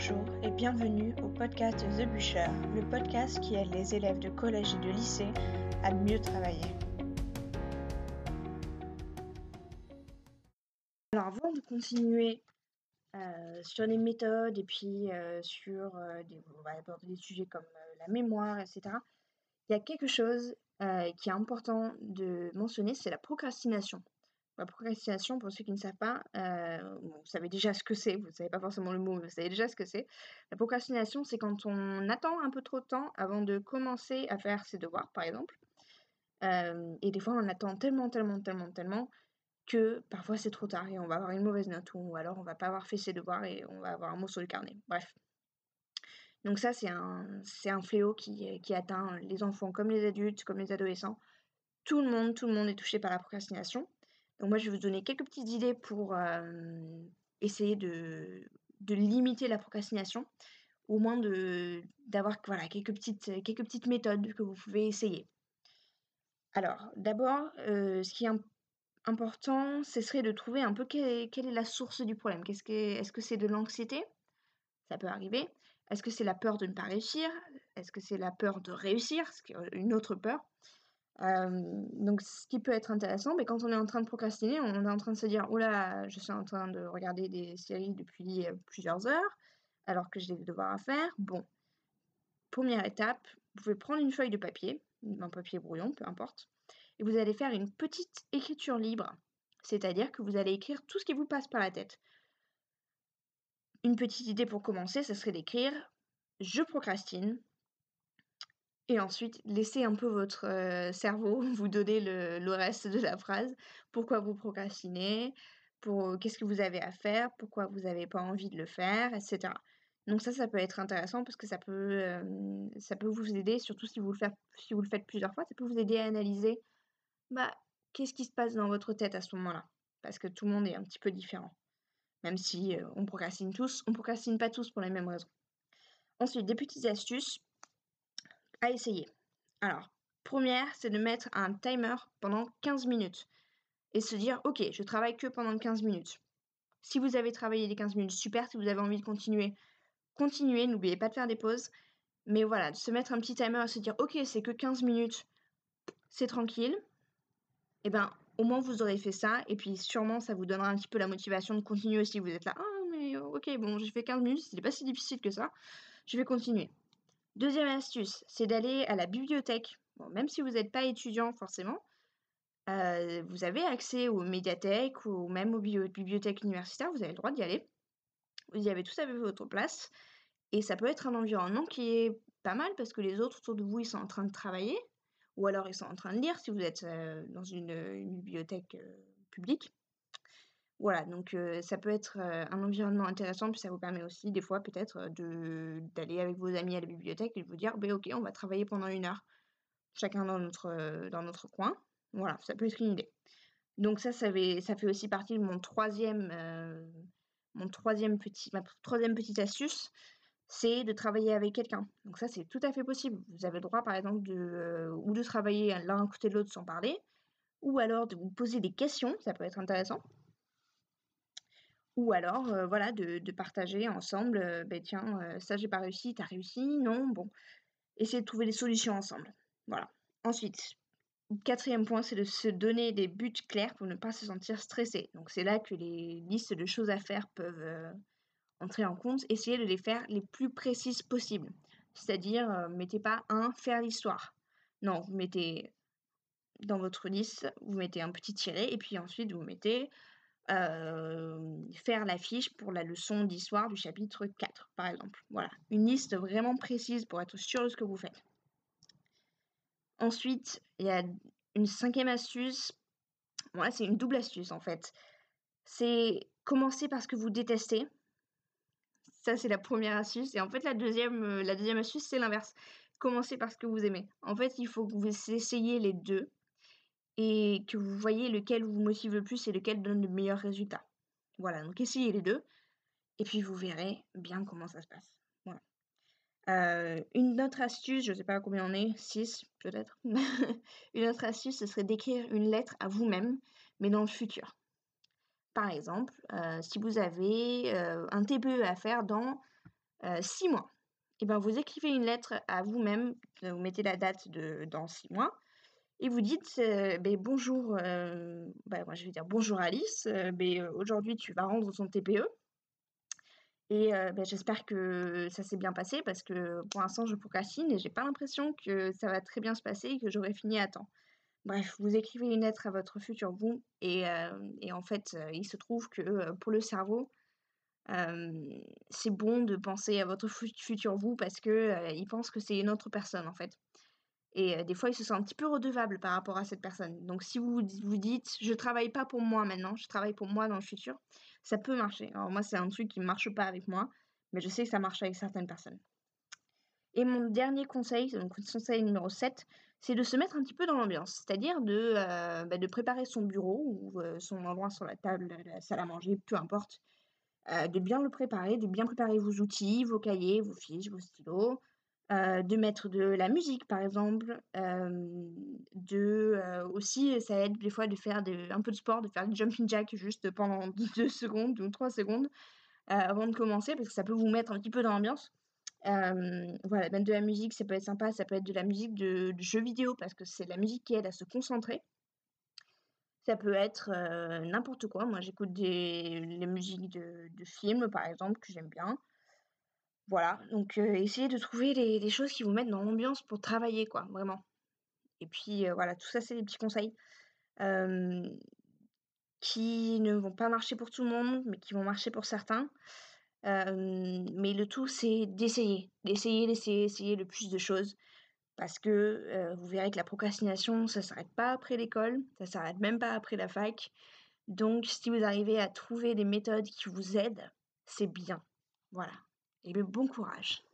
Bonjour et bienvenue au podcast The Bûcher, le podcast qui aide les élèves de collège et de lycée à mieux travailler. Alors avant de continuer euh, sur les méthodes et puis euh, sur euh, des, sujets comme la mémoire, etc. Il y a quelque chose qui est important de mentionner, c'est la procrastination. La procrastination, pour ceux qui ne savent pas, euh, vous savez déjà ce que c'est, vous ne savez pas forcément le mot, mais vous savez déjà ce que c'est. La procrastination, c'est quand on attend un peu trop de temps avant de commencer à faire ses devoirs, par exemple. Euh, et des fois, on attend tellement, tellement, tellement, tellement que parfois c'est trop tard et on va avoir une mauvaise note ou alors on va pas avoir fait ses devoirs et on va avoir un mot sur le carnet. Bref. Donc ça, c'est un, c'est un fléau qui, qui atteint les enfants comme les adultes, comme les adolescents. Tout le monde, tout le monde est touché par la procrastination. Donc moi, je vais vous donner quelques petites idées pour essayer de, limiter la procrastination, au moins d'avoir voilà, quelques, petites, quelques petites méthodes que vous pouvez essayer. Alors, d'abord, ce qui est important, ce serait de trouver un peu quelle, est la source du problème. Est-ce que c'est de l'anxiété? Ça peut arriver. Est-ce que c'est la peur de ne pas réussir? Est-ce que c'est la peur de réussir? Ce qui est une autre peur. Euh, donc, ce qui peut être intéressant, mais quand on est en train de procrastiner, on est en train de se dire Oh là, je suis en train de regarder des séries depuis euh, plusieurs heures, alors que j'ai des devoirs à faire. Bon, première étape, vous pouvez prendre une feuille de papier, un papier brouillon, peu importe, et vous allez faire une petite écriture libre. C'est-à-dire que vous allez écrire tout ce qui vous passe par la tête. Une petite idée pour commencer, ce serait d'écrire Je procrastine, et ensuite, laissez un peu votre cerveau vous donner le, reste de la phrase. Pourquoi vous procrastinez? Pour qu'est-ce que vous avez à faire, pourquoi vous n'avez pas envie de le faire, etc. Donc ça, ça peut être intéressant parce que ça peut, ça peut vous aider, surtout si vous, le faites, si vous le faites plusieurs fois, ça peut vous aider à analyser bah, qu'est-ce qui se passe dans votre tête à ce moment-là? Parce que tout le monde est un petit peu différent. Même si on procrastine tous, on procrastine pas tous pour les mêmes raisons. Ensuite, des petites astuces à essayer. Alors, première, c'est de mettre un timer pendant 15 minutes et se dire, ok, je travaille que pendant 15 minutes. Si vous avez travaillé les 15 minutes, super. Si vous avez envie de continuer, continuez. N'oubliez pas de faire des pauses. Mais voilà, de se mettre un petit timer et se dire, ok, c'est que 15 minutes, c'est tranquille. Et eh ben, au moins vous aurez fait ça. Et puis sûrement, ça vous donnera un petit peu la motivation de continuer aussi. Vous êtes là, ah, mais ok, bon, j'ai fait 15 minutes, c'était pas si difficile que ça. Je vais continuer. Deuxième astuce, c'est d'aller à la bibliothèque. Même si vous n'êtes pas étudiant forcément, euh, vous avez accès aux médiathèques ou même aux bibliothèques universitaires, vous avez le droit d'y aller. Vous y avez tout à votre place. Et ça peut être un environnement qui est pas mal parce que les autres autour de vous, ils sont en train de travailler ou alors ils sont en train de lire si vous êtes euh, dans une, bibliothèque euh, publique. Voilà, donc ça peut être un environnement intéressant, puis ça vous permet aussi des fois peut-être d'aller avec vos amis à la bibliothèque et de vous dire, ben ok, on va travailler pendant une heure, chacun dans notre, dans notre coin. Voilà, ça peut être une idée. Donc ça, ça fait, ça fait aussi partie de mon troisième, mon troisième petit, ma troisième petite astuce, c'est de travailler avec quelqu'un. Donc ça, c'est tout à fait possible. Vous avez le droit, par exemple, de, ou de travailler l'un à côté de l'autre sans parler, ou alors de vous poser des questions, ça peut être intéressant ou alors, voilà, de, partager ensemble, ben tiens, ça j'ai pas réussi, t'as réussi, non, bon. Essayer de trouver des solutions ensemble. Voilà. Ensuite, quatrième point, c'est de se donner des buts clairs pour ne pas se sentir stressé. Donc c'est là que les listes de choses à faire peuvent entrer en compte. Essayez de les faire les plus précises possibles. C'est-à-dire, mettez pas un faire l'histoire. Non, vous mettez dans votre liste, vous mettez un petit tiret et puis ensuite vous mettez euh, faire la fiche pour la leçon d'histoire du chapitre 4, par exemple. Voilà, une liste vraiment précise pour être sûr de ce que vous faites. Ensuite, il y a une cinquième astuce. Voilà, c'est une double astuce en fait. C'est commencer par ce que vous détestez. Ça, c'est la première astuce. Et en fait, la deuxième, euh, la deuxième astuce, c'est l'inverse. Commencer par ce que vous aimez. En fait, il faut que vous essayiez les deux et que vous voyez lequel vous motive le plus et lequel donne le meilleur résultat. Voilà, donc essayez les deux et puis vous verrez bien comment ça se passe. Euh, une autre astuce, je ne sais pas combien on est, 6 peut-être. une autre astuce, ce serait d'écrire une lettre à vous-même, mais dans le futur. Par exemple, euh, si vous avez euh, un TPE à faire dans six mois. Et ben vous écrivez une lettre à vous-même, vous mettez la date de dans six mois et vous dites ben, bonjour, moi je vais dire bonjour Alice, ben, aujourd'hui tu vas rendre ton TPE. Et ben, j'espère que ça s'est bien passé parce que pour l'instant je procrastine et j'ai pas l'impression que ça va très bien se passer et que j'aurai fini à temps. Bref, vous écrivez une lettre à votre futur vous et, et en fait il se trouve que pour le cerveau, c'est bon de penser à votre futur vous parce que il pense que c'est une autre personne en fait. Et des fois, il se sent un petit peu redevable par rapport à cette personne. Donc, si vous vous dites, je travaille pas pour moi maintenant, je travaille pour moi dans le futur, ça peut marcher. Alors, moi, c'est un truc qui ne marche pas avec moi, mais je sais que ça marche avec certaines personnes. Et mon dernier conseil, donc conseil numéro 7, c'est de se mettre un petit peu dans l'ambiance, c'est-à-dire de, bah, de préparer son bureau ou son endroit sur la table, la salle à manger, peu importe, de bien le préparer, de bien préparer vos outils, vos cahiers, vos fiches, vos stylos, de mettre de la musique par exemple, de aussi ça aide des fois de faire un peu de sport, de faire du jumping jack juste pendant deux secondes ou trois secondes, avant de commencer parce que ça peut vous mettre un petit peu dans l'ambiance. voilà, mettre de la musique, ça peut être sympa, ça peut être de la musique de jeux vidéo parce que c'est la musique qui aide à se concentrer. Ça peut être, n'importe quoi. Moi j'écoute des les musiques de de films par exemple que j'aime bien. Voilà, donc essayez de trouver des choses qui vous mettent dans l'ambiance pour travailler quoi, vraiment. Et puis, voilà, tout ça, c'est des petits conseils, qui ne vont pas marcher pour tout le monde, mais qui vont marcher pour certains. mais le tout, c'est d'essayer, d'essayer, d'essayer, essayer le plus de choses parce que, vous verrez que la procrastination, ça s'arrête pas après l'école, ça s'arrête même pas après la fac. Donc si vous arrivez à trouver des méthodes qui vous aident, c'est bien. Voilà et bon courage.